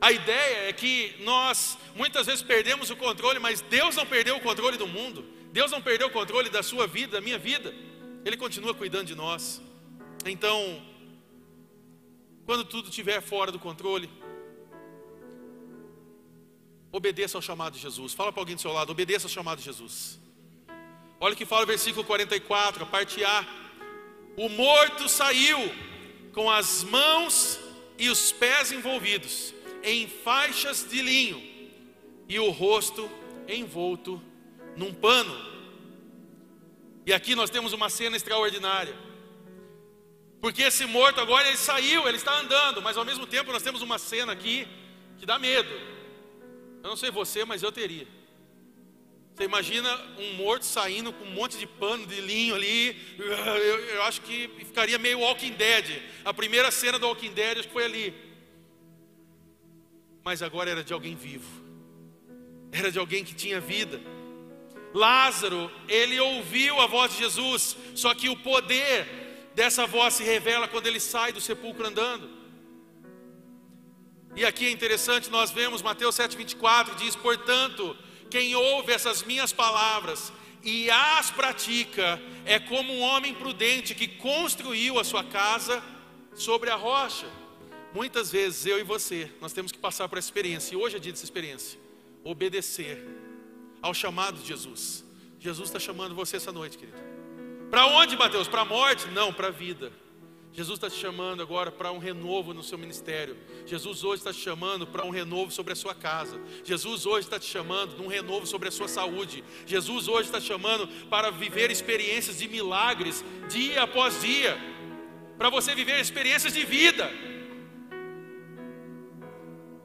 A ideia é que nós muitas vezes perdemos o controle, mas Deus não perdeu o controle do mundo. Deus não perdeu o controle da sua vida, da minha vida. Ele continua cuidando de nós. Então, quando tudo estiver fora do controle, Obedeça ao chamado de Jesus. Fala para alguém do seu lado, obedeça ao chamado de Jesus. Olha o que fala o versículo 44, a parte A. O morto saiu com as mãos e os pés envolvidos em faixas de linho e o rosto envolto num pano. E aqui nós temos uma cena extraordinária. Porque esse morto agora ele saiu, ele está andando, mas ao mesmo tempo nós temos uma cena aqui que dá medo. Eu não sei você, mas eu teria. Você imagina um morto saindo com um monte de pano de linho ali. (laughs) Eu, eu, acho que ficaria meio Walking Dead. A primeira cena do Walking Dead acho que foi ali. Mas agora era de alguém vivo. Era de alguém que tinha vida. Lázaro, ele ouviu a voz de Jesus, só que o poder dessa voz se revela quando ele sai do sepulcro andando. E aqui é interessante, nós vemos Mateus 7,24 diz: Portanto, quem ouve essas minhas palavras e as pratica, é como um homem prudente que construiu a sua casa sobre a rocha. Muitas vezes eu e você, nós temos que passar por essa experiência, e hoje é dia dessa experiência. Obedecer ao chamado de Jesus. Jesus está chamando você essa noite, querido. Para onde, Mateus? Para a morte? Não, para a vida. Jesus está te chamando agora para um renovo no seu ministério. Jesus hoje está te chamando para um renovo sobre a sua casa. Jesus hoje está te chamando para um renovo sobre a sua saúde. Jesus hoje está te chamando para viver experiências de milagres dia após dia. Para você viver experiências de vida.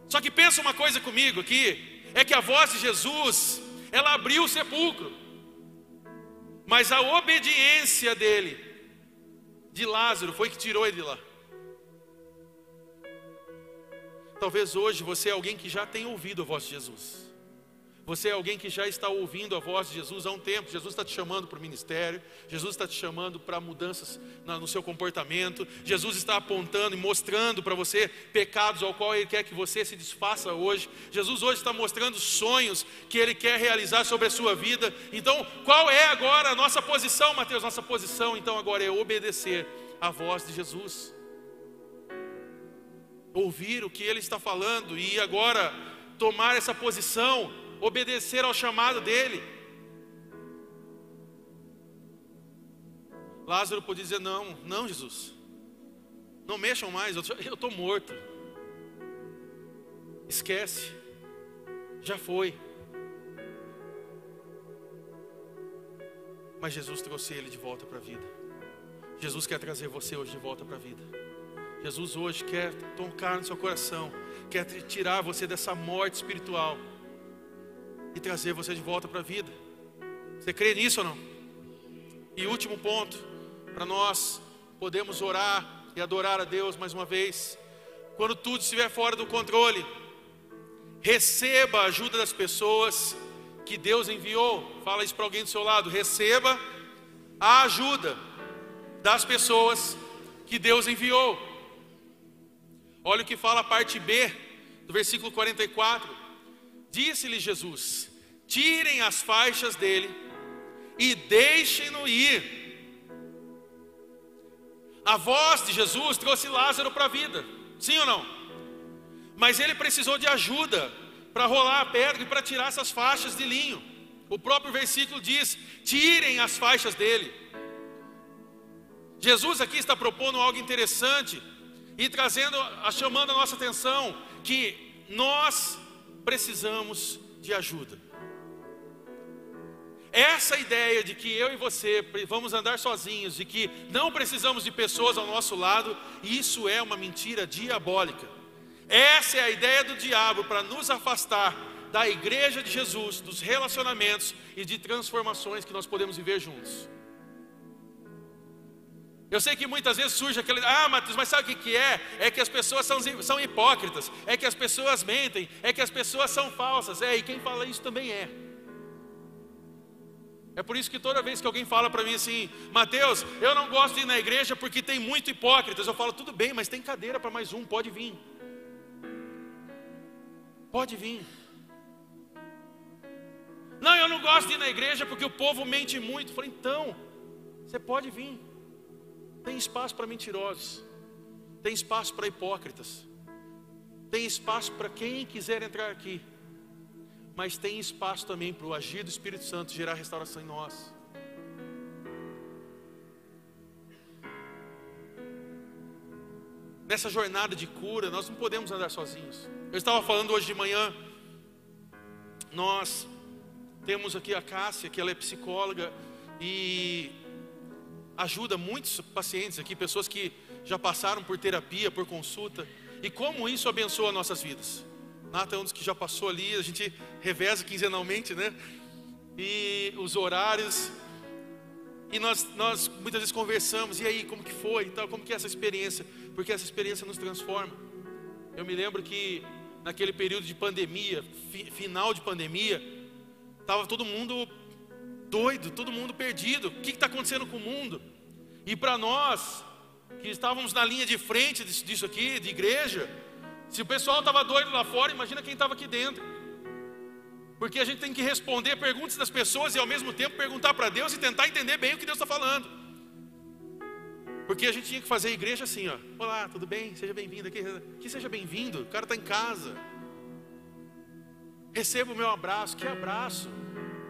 Só que pensa uma coisa comigo aqui: é que a voz de Jesus, ela abriu o sepulcro, mas a obediência dele de Lázaro foi que tirou ele lá. Talvez hoje você é alguém que já tem ouvido a voz de Jesus. Você é alguém que já está ouvindo a voz de Jesus há um tempo. Jesus está te chamando para o ministério. Jesus está te chamando para mudanças no seu comportamento. Jesus está apontando e mostrando para você pecados ao qual Ele quer que você se desfaça hoje. Jesus hoje está mostrando sonhos que Ele quer realizar sobre a sua vida. Então, qual é agora a nossa posição, Mateus? Nossa posição, então, agora é obedecer a voz de Jesus. Ouvir o que Ele está falando e agora tomar essa posição obedecer ao chamado dele. Lázaro podia dizer: Não, não, Jesus, não mexam mais, eu (laughs) estou morto. Esquece, já foi. Mas Jesus trouxe ele de volta para a vida. Jesus quer trazer você hoje de volta para a vida. Jesus hoje quer tocar no seu coração, quer tirar você dessa morte espiritual e trazer você de volta para a vida. Você crê nisso ou não? E último ponto, para nós podemos orar e adorar a Deus mais uma vez. Quando tudo estiver fora do controle, receba a ajuda das pessoas que Deus enviou. Fala isso para alguém do seu lado. Receba a ajuda das pessoas que Deus enviou. Olha o que fala a parte B do versículo 44. Disse-lhe Jesus: Tirem as faixas dele e deixem-no ir. A voz de Jesus trouxe Lázaro para a vida, sim ou não? Mas ele precisou de ajuda para rolar a pedra e para tirar essas faixas de linho. O próprio versículo diz: tirem as faixas dele. Jesus aqui está propondo algo interessante e trazendo, chamando a nossa atenção que nós precisamos de ajuda. Essa ideia de que eu e você vamos andar sozinhos e que não precisamos de pessoas ao nosso lado, isso é uma mentira diabólica. Essa é a ideia do diabo para nos afastar da igreja de Jesus, dos relacionamentos e de transformações que nós podemos viver juntos. Eu sei que muitas vezes surge aquele, ah, Matheus, mas sabe o que, é? É que as pessoas são, são hipócritas, é que as pessoas mentem, é que as pessoas são falsas. É, e quem fala isso também é. É por isso que toda vez que alguém fala para mim assim, Mateus, eu não gosto de ir na igreja porque tem muito hipócritas, eu falo, tudo bem, mas tem cadeira para mais um, pode vir. Pode vir. Não, eu não gosto de ir na igreja porque o povo mente muito. Eu falei, então, você pode vir. Tem espaço para mentirosos, tem espaço para hipócritas, tem espaço para quem quiser entrar aqui mas tem espaço também para o agir do Espírito Santo gerar restauração em nós. Nessa jornada de cura, nós não podemos andar sozinhos. Eu estava falando hoje de manhã, nós temos aqui a Cássia, que ela é psicóloga e ajuda muitos pacientes aqui, pessoas que já passaram por terapia, por consulta, e como isso abençoa nossas vidas. Nata é um dos que já passou ali, a gente reveza quinzenalmente, né? E os horários. E nós, nós muitas vezes conversamos, e aí, como que foi e tal, como que é essa experiência? Porque essa experiência nos transforma. Eu me lembro que naquele período de pandemia, fi, final de pandemia, estava todo mundo doido, todo mundo perdido. O que está acontecendo com o mundo? E para nós, que estávamos na linha de frente disso, disso aqui, de igreja, se o pessoal estava doido lá fora, imagina quem estava aqui dentro. Porque a gente tem que responder perguntas das pessoas e ao mesmo tempo perguntar para Deus e tentar entender bem o que Deus está falando. Porque a gente tinha que fazer a igreja assim, ó. Olá, tudo bem? Seja bem-vindo aqui. Que seja bem-vindo. O cara está em casa. Receba o meu abraço. Que abraço?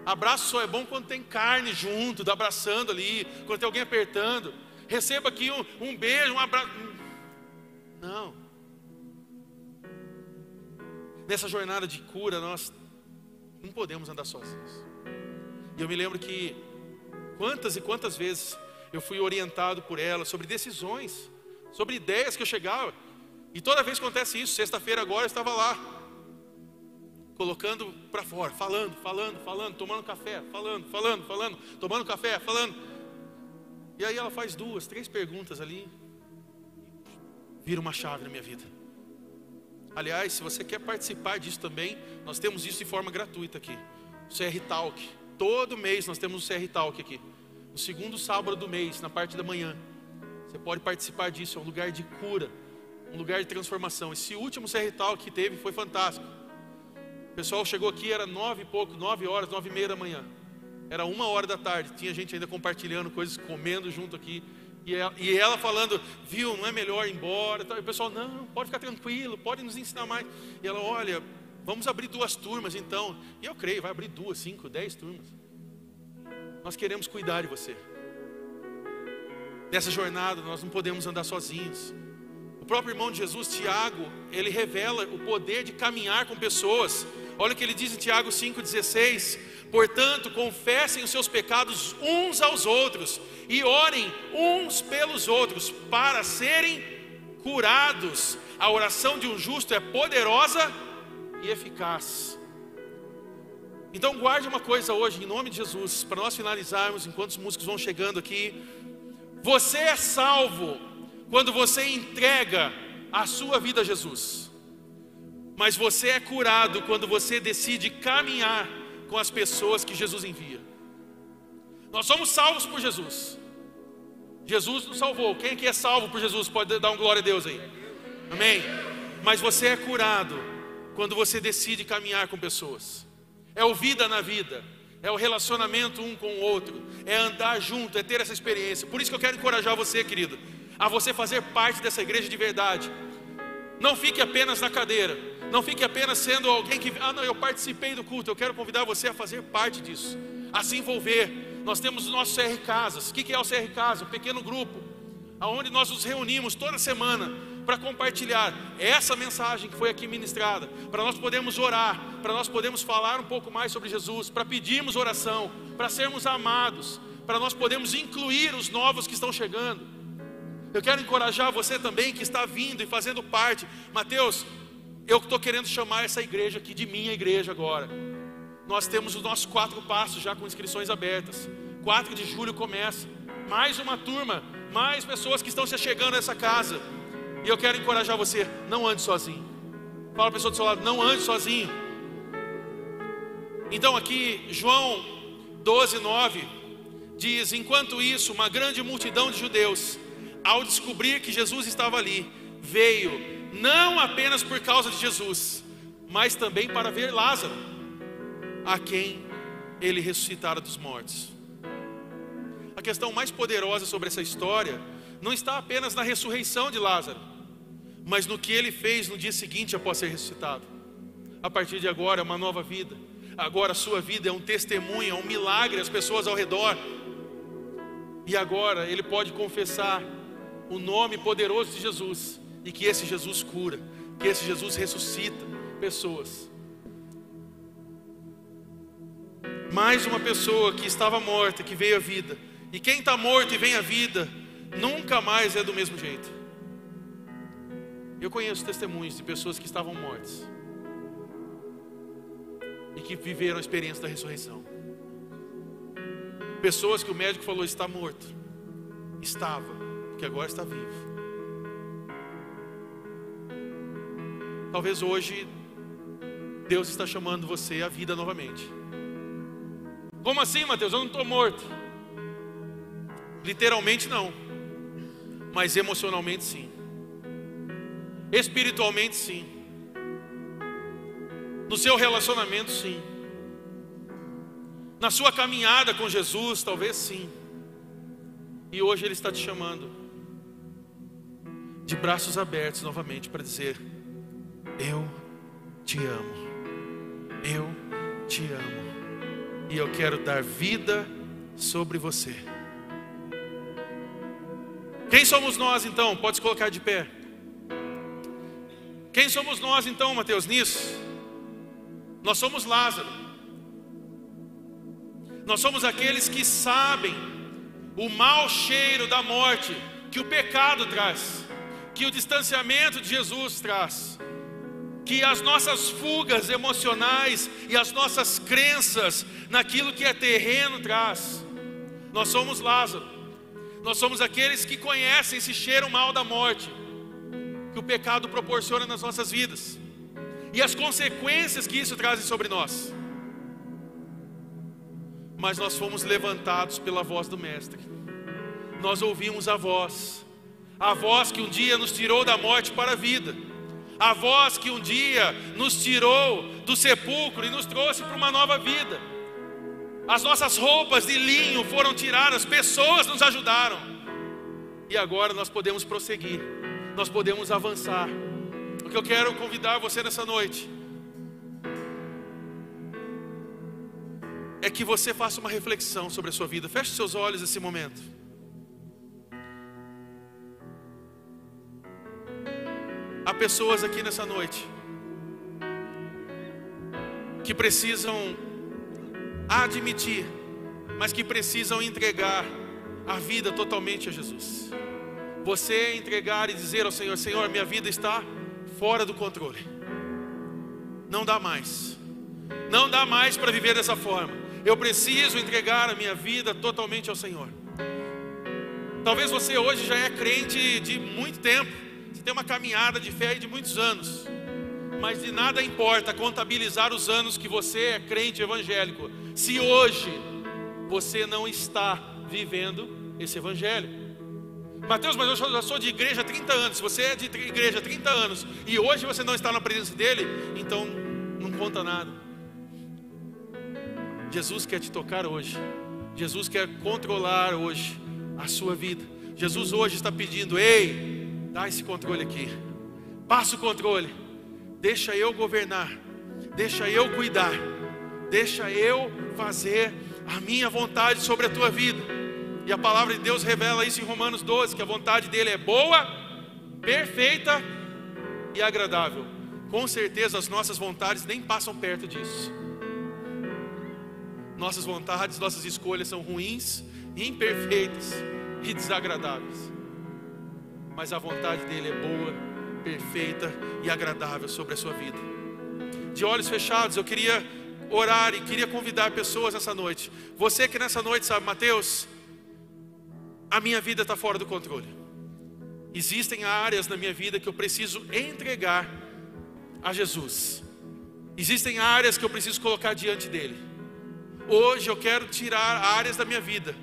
Abraço só é bom quando tem carne junto, abraçando ali, quando tem alguém apertando. Receba aqui um, um beijo, um abraço. Não. Nessa jornada de cura, nós não podemos andar sozinhos. E eu me lembro que quantas e quantas vezes eu fui orientado por ela sobre decisões, sobre ideias que eu chegava. E toda vez que acontece isso, sexta-feira agora eu estava lá, colocando para fora, falando, falando, falando, tomando café, falando, falando, falando, tomando café, falando. E aí ela faz duas, três perguntas ali, vira uma chave na minha vida. Aliás, se você quer participar disso também, nós temos isso de forma gratuita aqui. O CR Talk. Todo mês nós temos o CR Talk aqui. No segundo sábado do mês, na parte da manhã. Você pode participar disso, é um lugar de cura, um lugar de transformação. Esse último CR Talk que teve foi fantástico. O pessoal chegou aqui, era nove e pouco, nove horas, nove e meia da manhã. Era uma hora da tarde, tinha gente ainda compartilhando coisas, comendo junto aqui. E ela, e ela, falando, viu, não é melhor ir embora. E o pessoal, não, pode ficar tranquilo, pode nos ensinar mais. E ela, olha, vamos abrir duas turmas então. E eu creio, vai abrir duas, cinco, dez turmas. Nós queremos cuidar de você. Nessa jornada nós não podemos andar sozinhos. O próprio irmão de Jesus, Tiago, ele revela o poder de caminhar com pessoas. Olha o que ele diz em Tiago 5,16: Portanto, confessem os seus pecados uns aos outros e orem uns pelos outros para serem curados. A oração de um justo é poderosa e eficaz. Então, guarde uma coisa hoje, em nome de Jesus, para nós finalizarmos, enquanto os músicos vão chegando aqui. Você é salvo quando você entrega a sua vida a Jesus, mas você é curado quando você decide caminhar com as pessoas que Jesus envia. Nós somos salvos por Jesus. Jesus nos salvou. Quem aqui é salvo por Jesus pode dar um glória a Deus aí. Amém. Mas você é curado quando você decide caminhar com pessoas. É o vida na vida, é o relacionamento um com o outro, é andar junto, é ter essa experiência. Por isso que eu quero encorajar você, querido, a você fazer parte dessa igreja de verdade. Não fique apenas na cadeira, não fique apenas sendo alguém que, ah, não, eu participei do culto. Eu quero convidar você a fazer parte disso, a se envolver. Nós temos o nosso CR Casas. O que é o CR Casa? Um pequeno grupo, aonde nós nos reunimos toda semana para compartilhar essa mensagem que foi aqui ministrada, para nós podermos orar, para nós podermos falar um pouco mais sobre Jesus, para pedirmos oração, para sermos amados, para nós podermos incluir os novos que estão chegando. Eu quero encorajar você também que está vindo e fazendo parte. Mateus, eu estou querendo chamar essa igreja aqui de minha igreja agora. Nós temos os nossos quatro passos já com inscrições abertas. 4 de julho começa. Mais uma turma, mais pessoas que estão se chegando a essa casa. E eu quero encorajar você, não ande sozinho. Fala a pessoa do seu lado, não ande sozinho. Então aqui, João 12, 9, diz: Enquanto isso, uma grande multidão de judeus, ao descobrir que Jesus estava ali, veio, não apenas por causa de Jesus, mas também para ver Lázaro, a quem ele ressuscitara dos mortos. A questão mais poderosa sobre essa história não está apenas na ressurreição de Lázaro, mas no que ele fez no dia seguinte após ser ressuscitado. A partir de agora é uma nova vida. Agora a sua vida é um testemunho, é um milagre às pessoas ao redor. E agora ele pode confessar o nome poderoso de Jesus e que esse Jesus cura, que esse Jesus ressuscita pessoas. Mais uma pessoa que estava morta, que veio à vida. E quem está morto e vem à vida, nunca mais é do mesmo jeito. Eu conheço testemunhos de pessoas que estavam mortas e que viveram a experiência da ressurreição. Pessoas que o médico falou está morto, estava, que agora está vivo. Talvez hoje Deus está chamando você à vida novamente. Como assim, Mateus? Eu não estou morto. Literalmente não, mas emocionalmente sim. Espiritualmente, sim. No seu relacionamento, sim. Na sua caminhada com Jesus, talvez sim. E hoje Ele está te chamando, de braços abertos novamente, para dizer: Eu te amo. Eu te amo. E eu quero dar vida sobre você. Quem somos nós então? Pode se colocar de pé. Quem somos nós então, Mateus, nisso? Nós somos Lázaro. Nós somos aqueles que sabem o mau cheiro da morte que o pecado traz, que o distanciamento de Jesus traz, que as nossas fugas emocionais e as nossas crenças naquilo que é terreno traz. Nós somos Lázaro. Nós somos aqueles que conhecem esse cheiro mal da morte que o pecado proporciona nas nossas vidas e as consequências que isso traz sobre nós. Mas nós fomos levantados pela voz do Mestre, nós ouvimos a voz, a voz que um dia nos tirou da morte para a vida, a voz que um dia nos tirou do sepulcro e nos trouxe para uma nova vida. As nossas roupas de linho foram tiradas, pessoas nos ajudaram, e agora nós podemos prosseguir nós podemos avançar. O que eu quero convidar você nessa noite é que você faça uma reflexão sobre a sua vida. Feche seus olhos nesse momento. Há pessoas aqui nessa noite que precisam admitir, mas que precisam entregar a vida totalmente a Jesus você entregar e dizer ao Senhor: Senhor, minha vida está fora do controle. Não dá mais. Não dá mais para viver dessa forma. Eu preciso entregar a minha vida totalmente ao Senhor. Talvez você hoje já é crente de muito tempo. Tem uma caminhada de fé de muitos anos. Mas de nada importa contabilizar os anos que você é crente evangélico, se hoje você não está vivendo esse evangelho. Mateus, mas eu já sou de igreja há 30 anos. Se você é de igreja há 30 anos e hoje você não está na presença dele, então não conta nada. Jesus quer te tocar hoje. Jesus quer controlar hoje a sua vida. Jesus hoje está pedindo: ei, dá esse controle aqui. Passa o controle. Deixa eu governar. Deixa eu cuidar. Deixa eu fazer a minha vontade sobre a tua vida. E a palavra de Deus revela isso em Romanos 12, que a vontade dele é boa, perfeita e agradável. Com certeza as nossas vontades nem passam perto disso. Nossas vontades, nossas escolhas são ruins, imperfeitas e desagradáveis. Mas a vontade dele é boa, perfeita e agradável sobre a sua vida. De olhos fechados, eu queria orar e queria convidar pessoas nessa noite. Você que nessa noite sabe, Mateus, a minha vida está fora do controle. Existem áreas na minha vida que eu preciso entregar a Jesus. Existem áreas que eu preciso colocar diante dele. Hoje eu quero tirar áreas da minha vida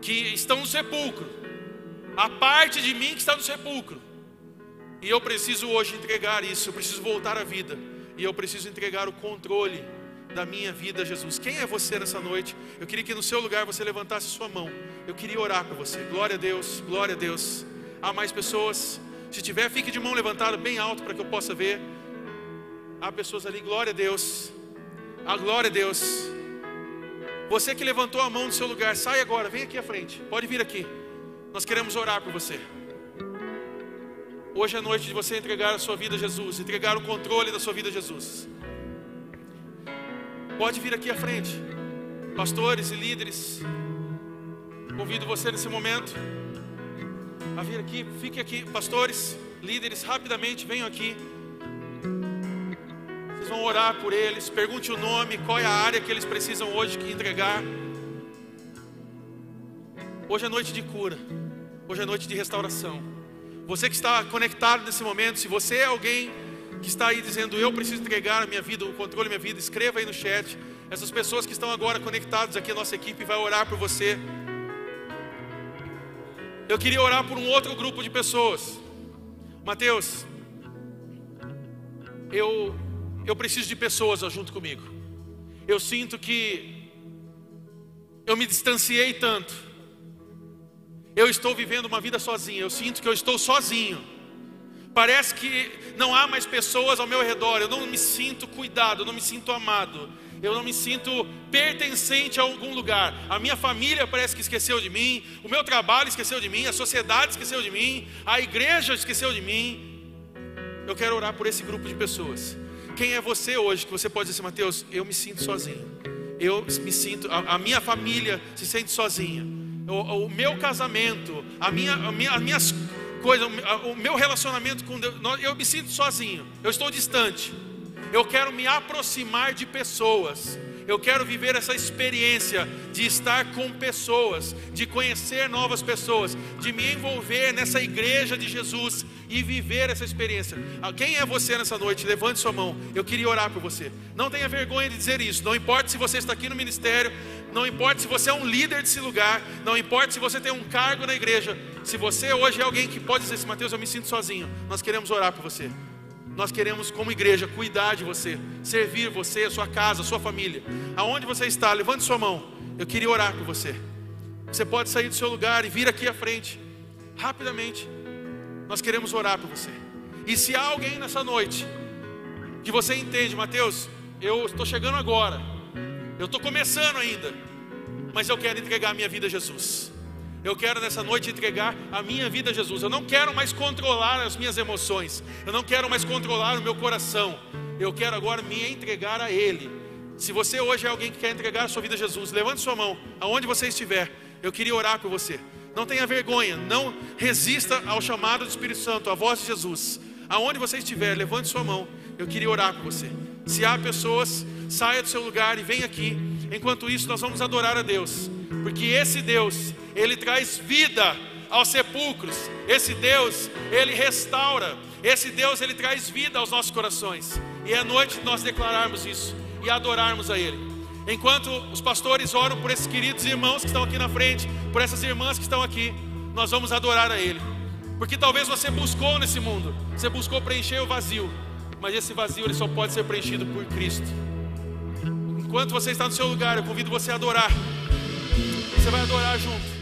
que estão no sepulcro, a parte de mim que está no sepulcro, e eu preciso hoje entregar isso, eu preciso voltar à vida, e eu preciso entregar o controle da minha vida a Jesus. Quem é você nessa noite? Eu queria que no seu lugar você levantasse sua mão. Eu queria orar por você. Glória a Deus, glória a Deus. Há mais pessoas? Se tiver, fique de mão levantada bem alto para que eu possa ver. Há pessoas ali, glória a Deus. A glória a Deus. Você que levantou a mão do seu lugar, sai agora, vem aqui à frente. Pode vir aqui. Nós queremos orar por você. Hoje é noite de você entregar a sua vida a Jesus, entregar o controle da sua vida a Jesus. Pode vir aqui à frente, pastores e líderes. Convido você nesse momento a vir aqui, fique aqui, pastores, líderes, rapidamente venham aqui. Vocês vão orar por eles, pergunte o nome, qual é a área que eles precisam hoje entregar. Hoje é noite de cura, hoje é noite de restauração. Você que está conectado nesse momento, se você é alguém que está aí dizendo eu preciso entregar a minha vida, o controle da minha vida, escreva aí no chat. Essas pessoas que estão agora conectadas aqui, a nossa equipe vai orar por você. Eu queria orar por um outro grupo de pessoas. Mateus, eu eu preciso de pessoas junto comigo. Eu sinto que eu me distanciei tanto. Eu estou vivendo uma vida sozinho. Eu sinto que eu estou sozinho. Parece que não há mais pessoas ao meu redor. Eu não me sinto cuidado, eu não me sinto amado. Eu não me sinto pertencente a algum lugar. A minha família parece que esqueceu de mim, o meu trabalho esqueceu de mim, a sociedade esqueceu de mim, a igreja esqueceu de mim. Eu quero orar por esse grupo de pessoas. Quem é você hoje que você pode dizer, assim, Mateus, eu me sinto sozinho. Eu me sinto, a, a minha família se sente sozinha. O, o meu casamento, a minha, a minha, as minhas coisa, o meu relacionamento com Deus, eu me sinto sozinho, eu estou distante. Eu quero me aproximar de pessoas. Eu quero viver essa experiência de estar com pessoas, de conhecer novas pessoas, de me envolver nessa igreja de Jesus e viver essa experiência. Ah, quem é você nessa noite? Levante sua mão. Eu queria orar por você. Não tenha vergonha de dizer isso. Não importa se você está aqui no ministério, não importa se você é um líder desse lugar, não importa se você tem um cargo na igreja. Se você hoje é alguém que pode dizer assim, Mateus, eu me sinto sozinho. Nós queremos orar por você. Nós queremos, como igreja, cuidar de você, servir você, a sua casa, a sua família. Aonde você está, levante sua mão. Eu queria orar por você. Você pode sair do seu lugar e vir aqui à frente, rapidamente. Nós queremos orar por você. E se há alguém nessa noite que você entende, Mateus, eu estou chegando agora, eu estou começando ainda, mas eu quero entregar a minha vida a Jesus. Eu quero nessa noite entregar a minha vida a Jesus. Eu não quero mais controlar as minhas emoções. Eu não quero mais controlar o meu coração. Eu quero agora me entregar a Ele. Se você hoje é alguém que quer entregar a sua vida a Jesus, levante sua mão, aonde você estiver. Eu queria orar por você. Não tenha vergonha, não resista ao chamado do Espírito Santo, à voz de Jesus. Aonde você estiver, levante sua mão. Eu queria orar por você. Se há pessoas, saia do seu lugar e venha aqui. Enquanto isso, nós vamos adorar a Deus, porque esse Deus ele traz vida aos sepulcros. Esse Deus, ele restaura. Esse Deus, ele traz vida aos nossos corações. E é noite de nós declararmos isso e adorarmos a Ele. Enquanto os pastores oram por esses queridos irmãos que estão aqui na frente, por essas irmãs que estão aqui, nós vamos adorar a Ele. Porque talvez você buscou nesse mundo, você buscou preencher o vazio, mas esse vazio ele só pode ser preenchido por Cristo. Enquanto você está no seu lugar, eu convido você a adorar. Você vai adorar junto.